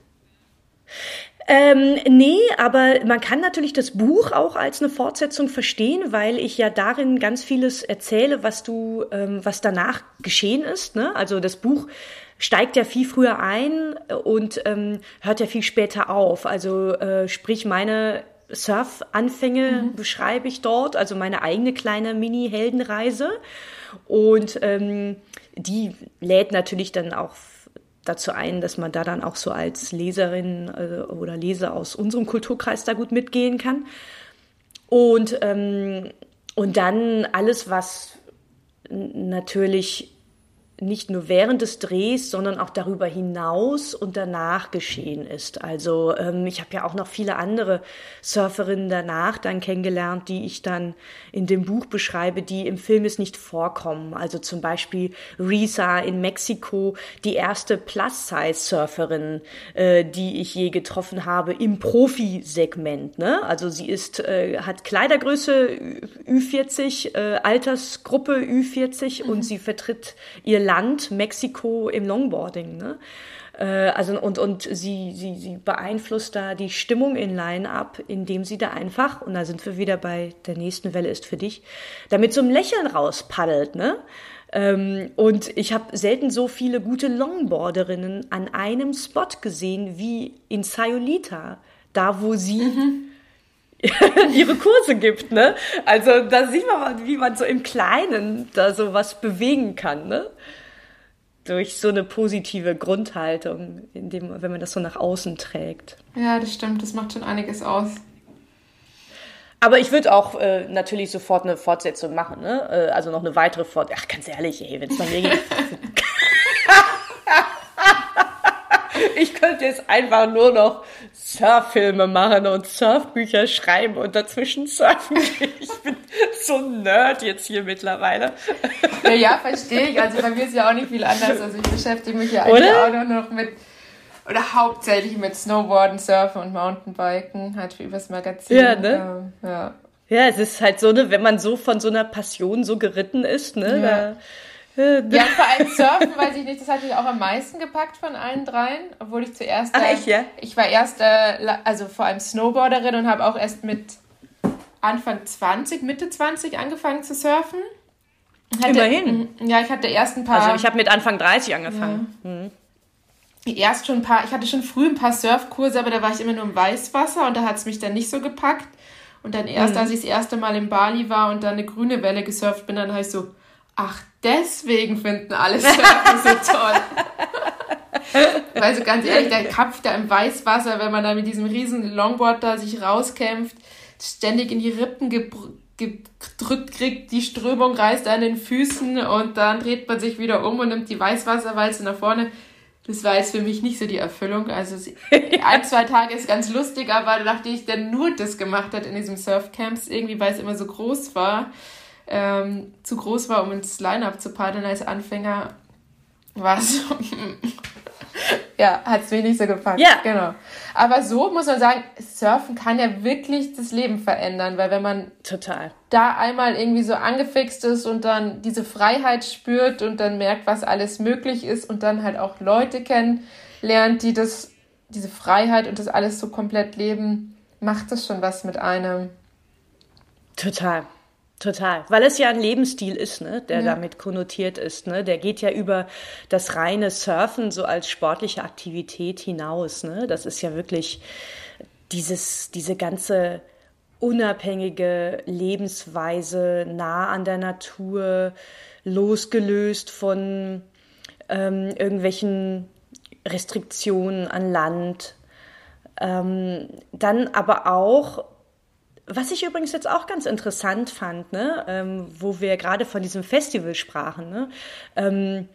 Ähm, nee, aber man kann natürlich das Buch auch als eine Fortsetzung verstehen, weil ich ja darin ganz vieles erzähle, was du, ähm, was danach geschehen ist. Ne? Also das Buch steigt ja viel früher ein und ähm, hört ja viel später auf. Also äh, sprich meine Surf-Anfänge mhm. beschreibe ich dort, also meine eigene kleine Mini-Heldenreise. Und ähm, die lädt natürlich dann auch dazu ein, dass man da dann auch so als Leserin äh, oder Leser aus unserem Kulturkreis da gut mitgehen kann. Und, ähm, und dann alles, was natürlich nicht nur während des Drehs, sondern auch darüber hinaus und danach geschehen ist. Also ähm, ich habe ja auch noch viele andere Surferinnen danach dann kennengelernt, die ich dann in dem Buch beschreibe, die im Film ist nicht vorkommen. Also zum Beispiel Risa in Mexiko, die erste Plus-Size-Surferin, äh, die ich je getroffen habe im Profi-Segment. Ne? Also sie ist, äh, hat Kleidergröße Ü40, äh, Altersgruppe Ü40 mhm. und sie vertritt ihr Land Mexiko im Longboarding. Ne? Äh, also und und sie sie sie beeinflusst da die Stimmung in Line-up, indem sie da einfach und da sind wir wieder bei der nächsten Welle ist für dich, damit so ein Lächeln rauspaddelt, ne? Ähm, und ich habe selten so viele gute Longboarderinnen an einem Spot gesehen wie in Sayulita, da wo sie mhm. ihre Kurse gibt, ne? Also da sieht man wie man so im Kleinen da so was bewegen kann, ne? Durch so eine positive Grundhaltung, in dem, wenn man das so nach außen trägt. Ja, das stimmt, das macht schon einiges aus. Aber ich würde auch äh, natürlich sofort eine Fortsetzung machen, ne? Äh, also noch eine weitere Fortsetzung. Ach, ganz ehrlich, ey, wenn es nach mir könnte jetzt einfach nur noch Surffilme machen und Surfbücher schreiben und dazwischen surfen. Ich bin so ein Nerd jetzt hier mittlerweile. Ja, ja, verstehe ich. Also bei mir ist ja auch nicht viel anders. Also ich beschäftige mich ja eigentlich oder? auch noch mit oder hauptsächlich mit Snowboarden, Surfen und Mountainbiken, halt übers Magazin. Ja, ne? Ähm, ja. Ja, es ist halt so, ne, wenn man so von so einer Passion so geritten ist, ne, ja. da ja, vor allem Surfen, weiß ich nicht, das hat mich auch am meisten gepackt von allen dreien, obwohl ich zuerst. Ach, echt, ja? Ich war erst, äh, also vor allem Snowboarderin und habe auch erst mit Anfang 20, Mitte 20 angefangen zu surfen. Hatte, Immerhin. Ja, ich hatte erst ein paar. Also ich habe mit Anfang 30 angefangen. Ja. Mhm. Erst schon ein paar, ich hatte schon früh ein paar Surfkurse, aber da war ich immer nur im Weißwasser und da hat es mich dann nicht so gepackt. Und dann erst, mhm. als ich das erste Mal in Bali war und dann eine grüne Welle gesurft bin, dann habe ich so, ach, deswegen finden alle Surfen so toll. Also ganz ehrlich, der Kapf da im Weißwasser, wenn man da mit diesem riesen Longboard da sich rauskämpft, ständig in die Rippen gedrückt kriegt, die Strömung reißt an den Füßen und dann dreht man sich wieder um und nimmt die Weißwasserwalze nach vorne. Das war jetzt für mich nicht so die Erfüllung. Also ein, zwei Tage ist ganz lustig, aber nachdem ich dann nur das gemacht hat in diesem Surfcamps, irgendwie weil es immer so groß war, ähm, zu groß war, um ins Line-Up zu paddeln als Anfänger, war es ja, hat es mich nicht so gepackt. Ja. Genau. Aber so muss man sagen, Surfen kann ja wirklich das Leben verändern, weil wenn man total da einmal irgendwie so angefixt ist und dann diese Freiheit spürt und dann merkt, was alles möglich ist und dann halt auch Leute kennenlernt, die das, diese Freiheit und das alles so komplett leben, macht das schon was mit einem. Total. Total, weil es ja ein Lebensstil ist, ne, der ja. damit konnotiert ist. Ne? Der geht ja über das reine Surfen so als sportliche Aktivität hinaus. Ne? Das ist ja wirklich dieses, diese ganze unabhängige Lebensweise, nah an der Natur, losgelöst von ähm, irgendwelchen Restriktionen an Land. Ähm, dann aber auch was ich übrigens jetzt auch ganz interessant fand, ne, ähm, wo wir gerade von diesem Festival sprachen, ne, ähm,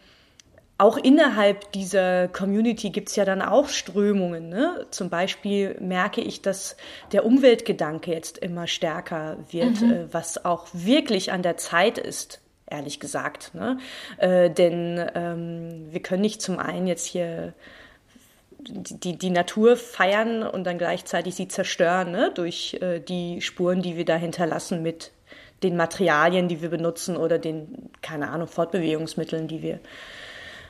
auch innerhalb dieser Community gibt's ja dann auch Strömungen. Ne? Zum Beispiel merke ich, dass der Umweltgedanke jetzt immer stärker wird, mhm. äh, was auch wirklich an der Zeit ist, ehrlich gesagt. Ne? Äh, denn ähm, wir können nicht zum einen jetzt hier die, die Natur feiern und dann gleichzeitig sie zerstören ne? durch äh, die Spuren, die wir da hinterlassen mit den Materialien, die wir benutzen oder den, keine Ahnung, Fortbewegungsmitteln, die wir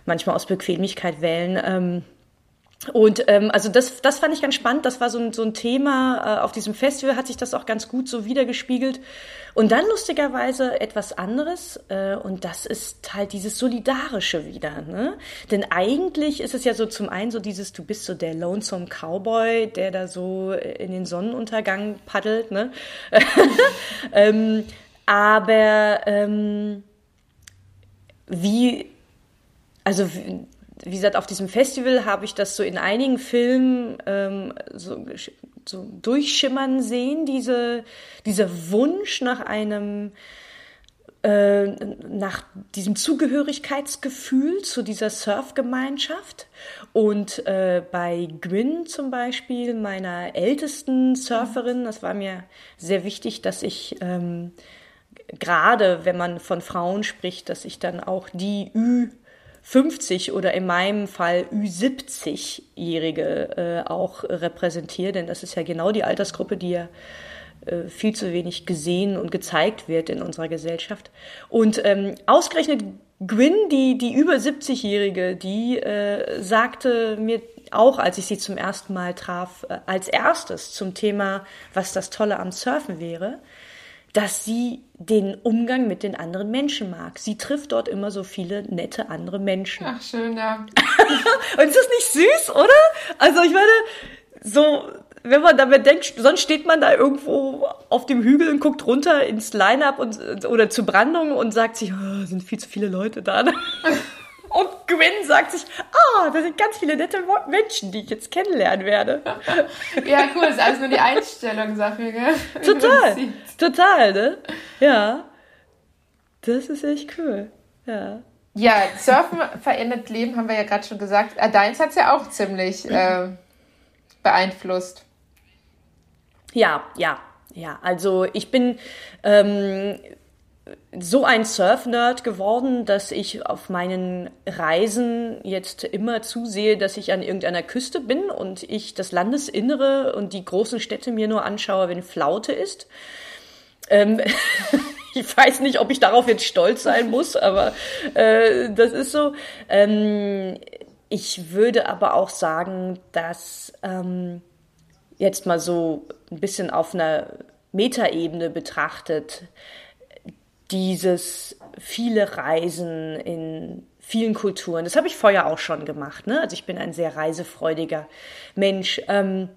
manchmal aus Bequemlichkeit wählen. Ähm, und ähm, also das, das fand ich ganz spannend. Das war so ein, so ein Thema. Äh, auf diesem Festival hat sich das auch ganz gut so wiedergespiegelt. Und dann lustigerweise etwas anderes. Äh, und das ist halt dieses Solidarische wieder. Ne? Denn eigentlich ist es ja so zum einen so dieses, du bist so der Lonesome Cowboy, der da so in den Sonnenuntergang paddelt. Ne? ähm, aber ähm, wie, also wie gesagt, auf diesem Festival habe ich das so in einigen Filmen ähm, so, so durchschimmern sehen, diese, dieser Wunsch nach einem äh, nach diesem Zugehörigkeitsgefühl zu dieser Surfgemeinschaft. Und äh, bei Gwyn zum Beispiel, meiner ältesten Surferin, das war mir sehr wichtig, dass ich ähm, gerade, wenn man von Frauen spricht, dass ich dann auch die Ü 50 oder in meinem Fall Ü70-Jährige äh, auch repräsentiere, denn das ist ja genau die Altersgruppe, die ja äh, viel zu wenig gesehen und gezeigt wird in unserer Gesellschaft. Und ähm, ausgerechnet Gwyn, die, die über 70-Jährige, die äh, sagte mir auch, als ich sie zum ersten Mal traf, äh, als erstes zum Thema, was das Tolle am Surfen wäre, dass sie den Umgang mit den anderen Menschen mag. Sie trifft dort immer so viele nette andere Menschen. Ach, schön, ja. und ist das nicht süß, oder? Also ich meine, so, wenn man damit denkt, sonst steht man da irgendwo auf dem Hügel und guckt runter ins Line-Up oder zur Brandung und sagt sich, oh, sind viel zu viele Leute da. Und Gwen sagt sich, ah, da sind ganz viele nette Menschen, die ich jetzt kennenlernen werde. ja, cool, das ist alles nur die Einstellungssache, gell? Total, total, ne? Ja. Das ist echt cool, ja. Ja, Surfen verändert Leben, haben wir ja gerade schon gesagt. Äh, deins hat es ja auch ziemlich äh, beeinflusst. Ja, ja, ja. Also ich bin ähm, so ein Surf-Nerd geworden, dass ich auf meinen Reisen jetzt immer zusehe, dass ich an irgendeiner Küste bin und ich das Landesinnere und die großen Städte mir nur anschaue, wenn Flaute ist. Ähm, ich weiß nicht, ob ich darauf jetzt stolz sein muss, aber äh, das ist so. Ähm, ich würde aber auch sagen, dass ähm, jetzt mal so ein bisschen auf einer Metaebene betrachtet, dieses viele Reisen in vielen Kulturen. Das habe ich vorher auch schon gemacht. Ne? Also ich bin ein sehr reisefreudiger Mensch. Ähm,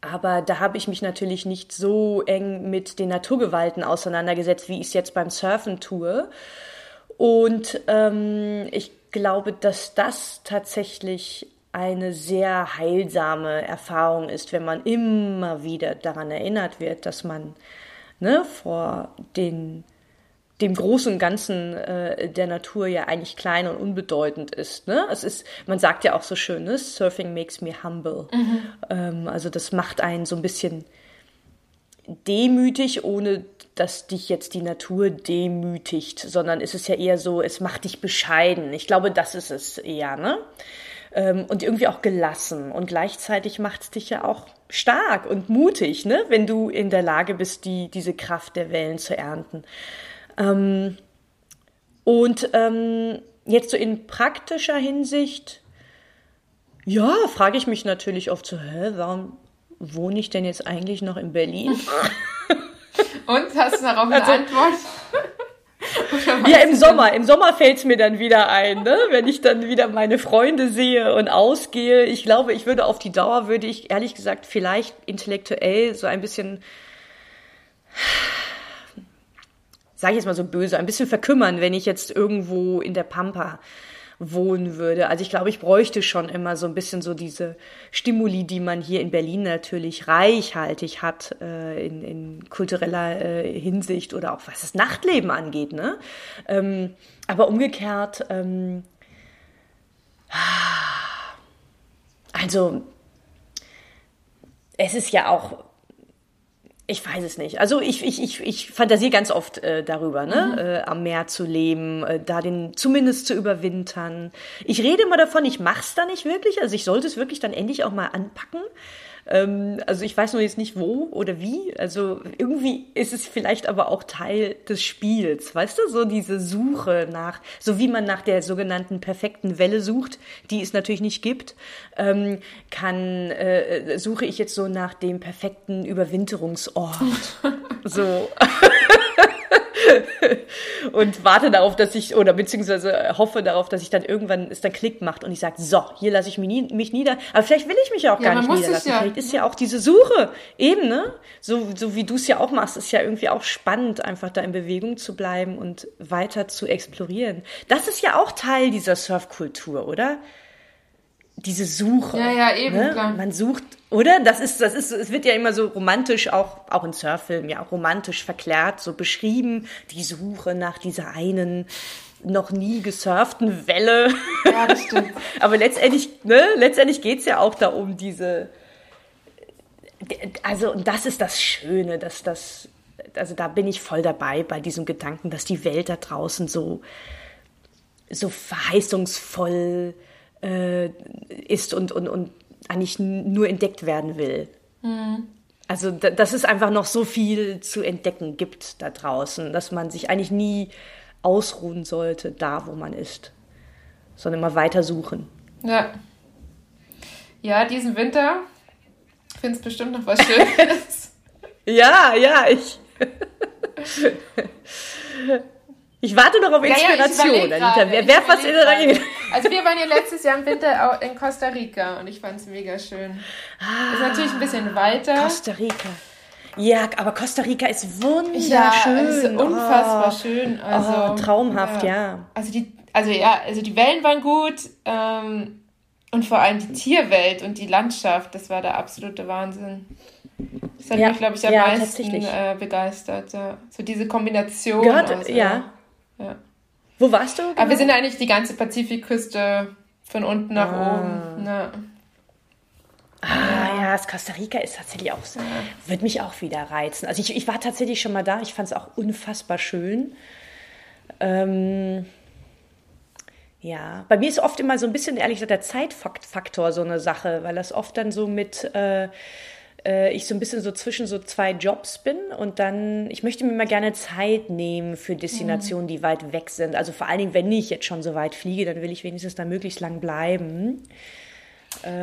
aber da habe ich mich natürlich nicht so eng mit den Naturgewalten auseinandergesetzt, wie ich es jetzt beim Surfen tue. Und ähm, ich glaube, dass das tatsächlich eine sehr heilsame Erfahrung ist, wenn man immer wieder daran erinnert wird, dass man ne, vor den, dem großen und Ganzen äh, der Natur ja eigentlich klein und unbedeutend ist. Ne? Es ist, man sagt ja auch so schön, ne? Surfing makes me humble. Mhm. Ähm, also das macht einen so ein bisschen demütig, ohne dass dich jetzt die Natur demütigt, sondern es ist ja eher so, es macht dich bescheiden. Ich glaube, das ist es eher, ne? Ähm, und irgendwie auch gelassen. Und gleichzeitig macht es dich ja auch stark und mutig, ne? wenn du in der Lage bist, die, diese Kraft der Wellen zu ernten. Ähm, und ähm, jetzt so in praktischer Hinsicht, ja, frage ich mich natürlich oft so, hä, warum wohne ich denn jetzt eigentlich noch in Berlin? Und hast du darauf eine also, Antwort? Ja, im Sommer. Im Sommer fällt es mir dann wieder ein, ne? wenn ich dann wieder meine Freunde sehe und ausgehe. Ich glaube, ich würde auf die Dauer, würde ich ehrlich gesagt vielleicht intellektuell so ein bisschen, sage ich jetzt mal so böse, ein bisschen verkümmern, wenn ich jetzt irgendwo in der Pampa wohnen würde. Also ich glaube, ich bräuchte schon immer so ein bisschen so diese Stimuli, die man hier in Berlin natürlich reichhaltig hat äh, in, in kultureller äh, Hinsicht oder auch was das Nachtleben angeht. Ne? Ähm, aber umgekehrt, ähm, also es ist ja auch ich weiß es nicht. Also ich, ich, ich, ich fantasiere ganz oft äh, darüber, ne? Mhm. Äh, am Meer zu leben, äh, da den zumindest zu überwintern. Ich rede immer davon, ich mach's da nicht wirklich. Also ich sollte es wirklich dann endlich auch mal anpacken. Ähm, also ich weiß nur jetzt nicht wo oder wie. Also irgendwie ist es vielleicht aber auch Teil des Spiels, weißt du? So diese Suche nach, so wie man nach der sogenannten perfekten Welle sucht, die es natürlich nicht gibt, ähm, kann äh, suche ich jetzt so nach dem perfekten Überwinterungsort. so. und warte darauf, dass ich, oder beziehungsweise hoffe darauf, dass ich dann irgendwann es dann Klick macht und ich sage, so, hier lasse ich mich, nie, mich nieder. Aber vielleicht will ich mich ja auch ja, gar nicht niederlassen. Ja. Vielleicht ist ja auch diese Suche eben, ne? So, so wie du es ja auch machst, ist ja irgendwie auch spannend, einfach da in Bewegung zu bleiben und weiter zu explorieren. Das ist ja auch Teil dieser Surfkultur, oder? Diese Suche. Ja, ja, eben, ne? klar. Man sucht, oder? Das ist, das ist, es wird ja immer so romantisch, auch, auch in Surffilmen, ja, romantisch verklärt, so beschrieben, die Suche nach dieser einen noch nie gesurften Welle. Ja, das stimmt. Aber letztendlich, ne, letztendlich geht's ja auch da um diese, also, und das ist das Schöne, dass das, also da bin ich voll dabei bei diesem Gedanken, dass die Welt da draußen so, so verheißungsvoll, äh, ist und, und, und eigentlich nur entdeckt werden will. Mhm. Also, dass es einfach noch so viel zu entdecken gibt da draußen, dass man sich eigentlich nie ausruhen sollte, da wo man ist, sondern immer weiter suchen. Ja. Ja, diesen Winter findest bestimmt noch was Schönes. ja, ja, ich. Ich warte noch auf Inspiration, ja, ja, Anita. Wer, wer was in der Also wir waren ja letztes Jahr im Winter in Costa Rica und ich fand es mega schön. Ah, ist natürlich ein bisschen weiter. Costa Rica. Ja, aber Costa Rica ist wunderschön. Ja, ist unfassbar oh. schön. Also, oh, traumhaft, ja. ja. Also die, also ja, also die Wellen waren gut ähm, und vor allem die Tierwelt und die Landschaft, das war der absolute Wahnsinn. Das hat ja, mich, glaube ich, am ja, meisten äh, begeistert. Ja. So diese Kombination. Gehört, aus, ja. Ja. Wo warst du? Genau? Aber wir sind eigentlich die ganze Pazifikküste von unten nach ah. oben. Ja. Ah ja, das Costa Rica ist tatsächlich auch, ja. wird mich auch wieder reizen. Also ich, ich war tatsächlich schon mal da, ich fand es auch unfassbar schön. Ähm, ja, bei mir ist oft immer so ein bisschen, ehrlich gesagt, der Zeitfaktor so eine Sache, weil das oft dann so mit, äh, äh, ich so ein bisschen so zwischen so zwei Jobs bin und dann, ich möchte mir mal gerne Zeit nehmen für Destinationen, mhm. die weit weg sind. Also vor allen Dingen, wenn ich jetzt schon so weit fliege, dann will ich wenigstens da möglichst lang bleiben.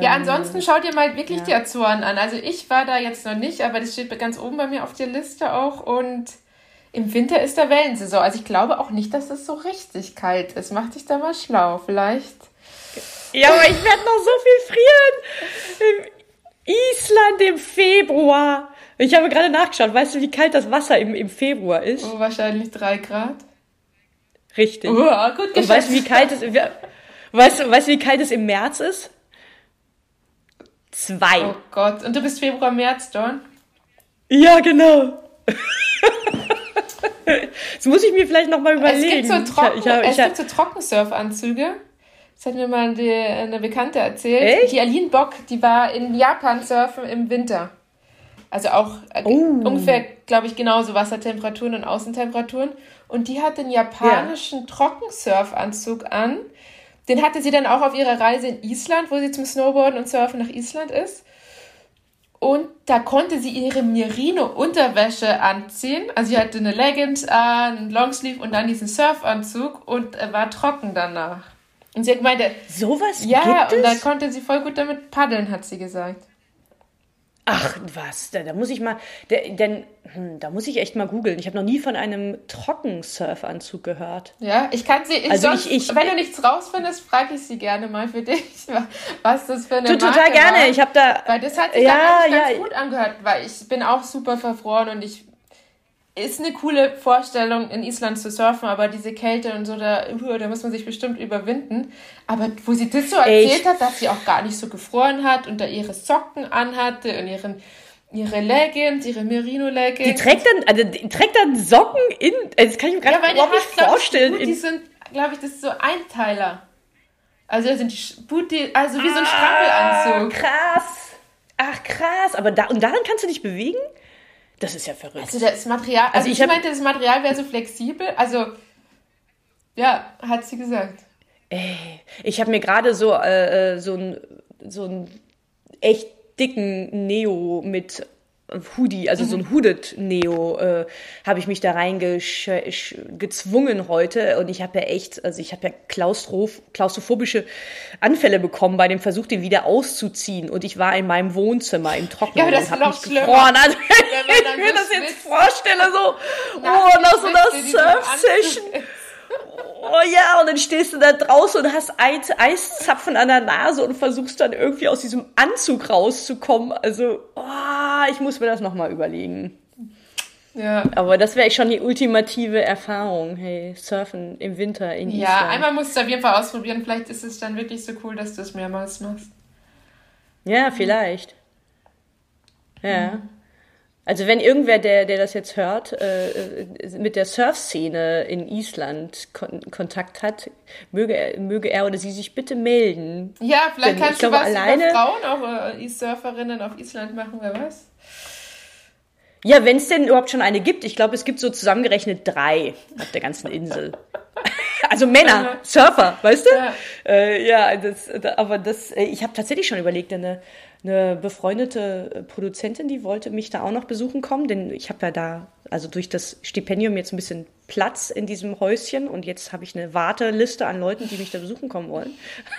Ja, ansonsten schaut ihr mal wirklich ja. die Azoren an. Also ich war da jetzt noch nicht, aber das steht ganz oben bei mir auf der Liste auch und im Winter ist da Wellensaison. Also ich glaube auch nicht, dass es so richtig kalt ist. Mach dich da mal schlau, vielleicht. Ja, aber ich werde noch so viel frieren. Island im Februar. Ich habe gerade nachgeschaut. Weißt du, wie kalt das Wasser im, im Februar ist? Oh, wahrscheinlich drei Grad. Richtig. Oh, gut Und weißt du, wie kalt es Weißt du, weißt du, wie kalt es im März ist? Zwei. Oh Gott. Und du bist Februar, März, Don? Ja, genau. das muss ich mir vielleicht nochmal überlegen. Es gibt so, Trocken, ich, ich, ich, es gibt so Trockensurfanzüge. Das hat mir mal die, eine Bekannte erzählt. Echt? Die Aline Bock, die war in Japan surfen im Winter. Also auch äh, oh. ungefähr, glaube ich, genauso Wassertemperaturen und Außentemperaturen. Und die hat den japanischen ja. Trockensurfanzug an. Den hatte sie dann auch auf ihrer Reise in Island, wo sie zum Snowboarden und Surfen nach Island ist. Und da konnte sie ihre Merino-Unterwäsche anziehen. Also sie hatte eine Leggings an, einen Longsleeve und dann diesen Surfanzug und war trocken danach. Und sie hat gemeint, sowas ja, gibt und da konnte sie voll gut damit paddeln, hat sie gesagt. Ach, was? Da, da muss ich mal, da, denn hm, da muss ich echt mal googeln. Ich habe noch nie von einem Trockensurfanzug gehört. Ja, ich kann sie. Ich also sonst, ich, ich, wenn du nichts rausfindest, frage ich sie gerne mal für dich, was das für eine du, Total gerne. War. Ich habe da. Weil das hat sich ja, ganz ja. gut angehört, weil ich bin auch super verfroren und ich ist eine coole Vorstellung, in Island zu surfen, aber diese Kälte und so, da, da muss man sich bestimmt überwinden. Aber wo sie das so erzählt Echt? hat, dass sie auch gar nicht so gefroren hat und da ihre Socken anhatte und ihren, ihre Leggings, ihre Merino-Leggings. Die trägt dann, also die trägt dann Socken in, also das kann ich mir gerade ja, überhaupt nicht vorstellen. Ich, die sind, glaube ich, das ist so Einteiler. Also da sind die Booty, also wie ah, so ein ah, Strampelanzug. Krass. Ach krass, aber da, und daran kannst du dich bewegen? Das ist ja verrückt. Also das Material, also, also ich, ich meinte, das Material wäre so flexibel. Also, ja, hat sie gesagt. Ey, ich habe mir gerade so, äh, äh so ein so ein echt dicken Neo mit Hoodie, also mhm. so ein Hooded Neo, äh, habe ich mich da reingezwungen heute und ich habe ja echt, also ich habe ja Klaustroph klaustrophobische Anfälle bekommen bei dem Versuch, den wieder auszuziehen und ich war in meinem Wohnzimmer im Trockenen ja, das und habe mich gefroren. Also, wenn ich mir das jetzt vorstelle, so, oh, nach so einer Surf-Session. Oh ja, und dann stehst du da draußen und hast Eis, Eiszapfen an der Nase und versuchst dann irgendwie aus diesem Anzug rauszukommen. Also, oh, ich muss mir das nochmal überlegen. Ja. Aber das wäre schon die ultimative Erfahrung. Hey, Surfen im Winter in Island. Ja, einmal musst du auf jeden Fall ausprobieren. Vielleicht ist es dann wirklich so cool, dass du es mehrmals machst. Ja, vielleicht. Ja. Mhm. Also wenn irgendwer, der, der das jetzt hört, äh, äh, mit der Surfszene in Island kon Kontakt hat, möge er, möge er oder sie sich bitte melden. Ja, vielleicht Denn kannst du glaube, was alleine, Frauen, auch äh, Surferinnen auf Island machen, wer weiß. Ja, wenn es denn überhaupt schon eine gibt. Ich glaube, es gibt so zusammengerechnet drei auf der ganzen Insel. also Männer, Surfer, weißt du? Ja, äh, ja das, aber das, äh, ich habe tatsächlich schon überlegt, eine eine befreundete äh, Produzentin, die wollte mich da auch noch besuchen kommen, denn ich habe ja da, also durch das Stipendium jetzt ein bisschen Platz in diesem Häuschen und jetzt habe ich eine Warteliste an Leuten, die mich da besuchen kommen wollen.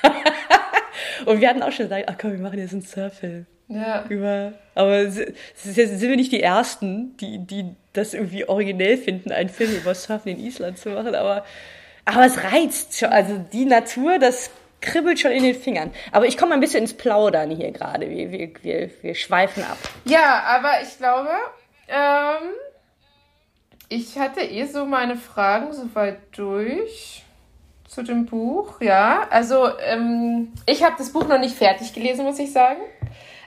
und wir hatten auch schon gesagt, ach komm, wir machen jetzt einen Surffilm. Ja. Über, aber sind wir nicht die Ersten, die, die das irgendwie originell finden, einen Film über Surfen in Island zu machen, aber, aber es reizt schon. Also die Natur, das kribbelt schon in den Fingern. Aber ich komme ein bisschen ins Plaudern hier gerade. Wir, wir, wir, wir schweifen ab. Ja, aber ich glaube, ähm, ich hatte eh so meine Fragen soweit durch zu dem Buch. Ja, also ähm, ich habe das Buch noch nicht fertig gelesen, muss ich sagen.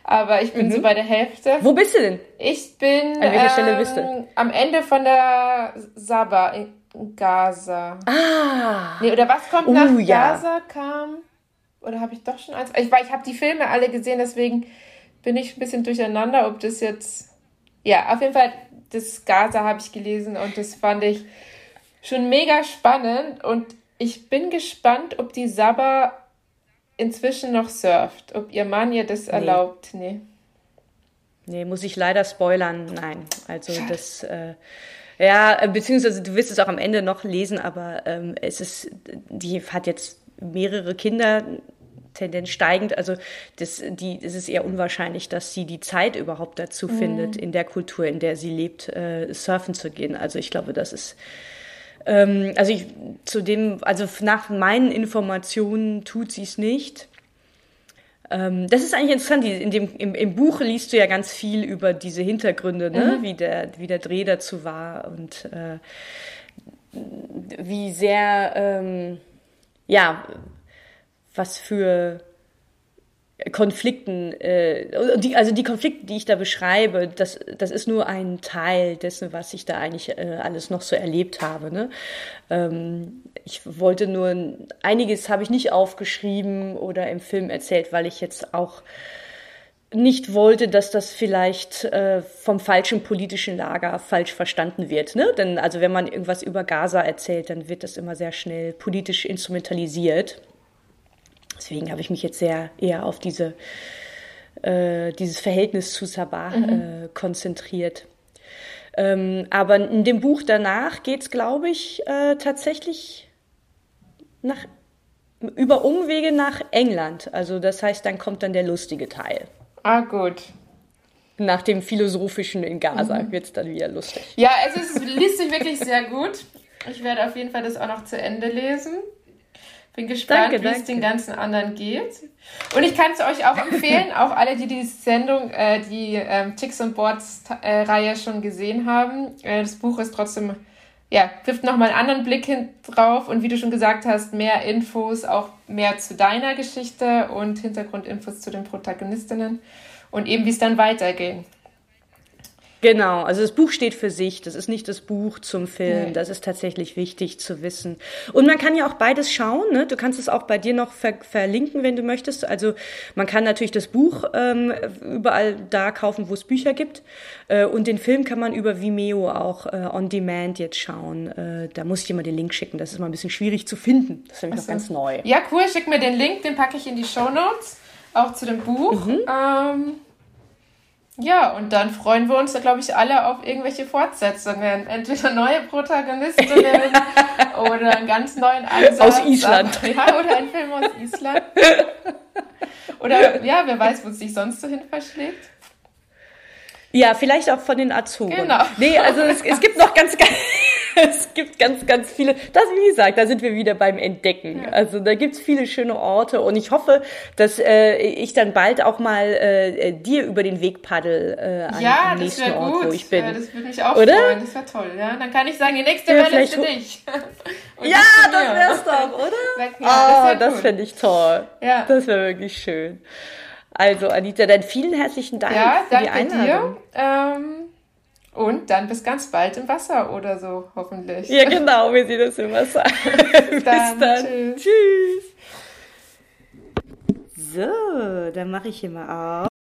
Aber ich bin mhm. so bei der Hälfte. Wo bist du denn? Ich bin An welcher ähm, Stelle bist du? am Ende von der Saba in Gaza. Ah. Nee, oder was kommt uh, nach ja. Gaza kam? Oder habe ich doch schon eins? Ich, ich habe die Filme alle gesehen, deswegen bin ich ein bisschen durcheinander, ob das jetzt. Ja, auf jeden Fall, das Gaza habe ich gelesen und das fand ich schon mega spannend. Und ich bin gespannt, ob die Saba inzwischen noch surft. Ob ihr Mann ihr das nee. erlaubt. Nee. Nee, muss ich leider spoilern. Nein. Also Schade. das. Äh, ja, beziehungsweise du wirst es auch am Ende noch lesen, aber ähm, es ist, die hat jetzt mehrere Kinder, Tendenz steigend. Also das, die, es ist eher unwahrscheinlich, dass sie die Zeit überhaupt dazu mhm. findet, in der Kultur, in der sie lebt, äh, surfen zu gehen. Also ich glaube, das ist ähm, also ich, zu dem, also nach meinen Informationen tut sie es nicht. Ähm, das ist eigentlich interessant. In dem, im, Im Buch liest du ja ganz viel über diese Hintergründe, ne? Mhm. wie, der, wie der Dreh dazu war und äh, wie sehr ähm, ja, was für Konflikten, äh, die, also die Konflikte, die ich da beschreibe, das, das ist nur ein Teil dessen, was ich da eigentlich äh, alles noch so erlebt habe. Ne? Ähm, ich wollte nur, einiges habe ich nicht aufgeschrieben oder im Film erzählt, weil ich jetzt auch nicht wollte, dass das vielleicht äh, vom falschen politischen Lager falsch verstanden wird. Ne? Denn also wenn man irgendwas über Gaza erzählt, dann wird das immer sehr schnell politisch instrumentalisiert. Deswegen habe ich mich jetzt sehr eher auf diese, äh, dieses Verhältnis zu Sabah mhm. äh, konzentriert. Ähm, aber in dem Buch danach geht es, glaube ich, äh, tatsächlich nach, über Umwege nach England. Also das heißt, dann kommt dann der lustige Teil. Ah, gut. Nach dem Philosophischen in Gaza mhm. wird es dann wieder lustig. Ja, also es liest sich wirklich sehr gut. Ich werde auf jeden Fall das auch noch zu Ende lesen. Bin gespannt, wie es den ganzen anderen geht. Und ich kann es euch auch empfehlen, auch alle, die die Sendung, äh, die ähm, Ticks und Boards äh, Reihe schon gesehen haben. Äh, das Buch ist trotzdem, ja, wirft nochmal einen anderen Blick hin drauf und wie du schon gesagt hast, mehr Infos, auch mehr zu deiner Geschichte und Hintergrundinfos zu den Protagonistinnen und eben, wie es dann weitergeht. Genau, also das Buch steht für sich, das ist nicht das Buch zum Film, nee. das ist tatsächlich wichtig zu wissen. Und man kann ja auch beides schauen, ne? du kannst es auch bei dir noch ver verlinken, wenn du möchtest. Also man kann natürlich das Buch ähm, überall da kaufen, wo es Bücher gibt äh, und den Film kann man über Vimeo auch äh, on demand jetzt schauen. Äh, da muss ich dir mal den Link schicken, das ist mal ein bisschen schwierig zu finden, das ist nämlich noch ganz neu. Ja, cool, schick mir den Link, den packe ich in die Show Notes, auch zu dem Buch. Mhm. Ähm ja, und dann freuen wir uns, glaube ich, alle auf irgendwelche Fortsetzungen. Entweder neue Protagonistinnen oder einen ganz neuen Ansatz. Aus Island. Ja, oder ein Film aus Island. Oder ja, wer weiß, wo es sich sonst so hin verschlägt. Ja, vielleicht auch von den Azoren. Genau. Nee, also es, es gibt noch ganz, ganz es gibt ganz, ganz viele, das wie gesagt, da sind wir wieder beim Entdecken. Ja. Also da gibt's viele schöne Orte und ich hoffe, dass äh, ich dann bald auch mal äh, dir über den Weg paddel äh, an, ja, am nächsten Ort, gut. wo ich bin. Ja, das würde mich auch Oder? freuen. Das wäre toll. Ja? Dann kann ich sagen, die nächste ja, Welle ist für dich. ja, das wär's doch, oder? Sag, ja, oh, das, das fände ich toll. Ja. Das wäre wirklich schön. Also Anita, dann vielen herzlichen Dank ja, für die Einladung. Dir. Ähm, und dann bis ganz bald im Wasser oder so, hoffentlich. Ja, genau, wir sehen uns im Wasser. bis dann. dann. Tschüss. Tschüss. So, dann mache ich hier mal auf.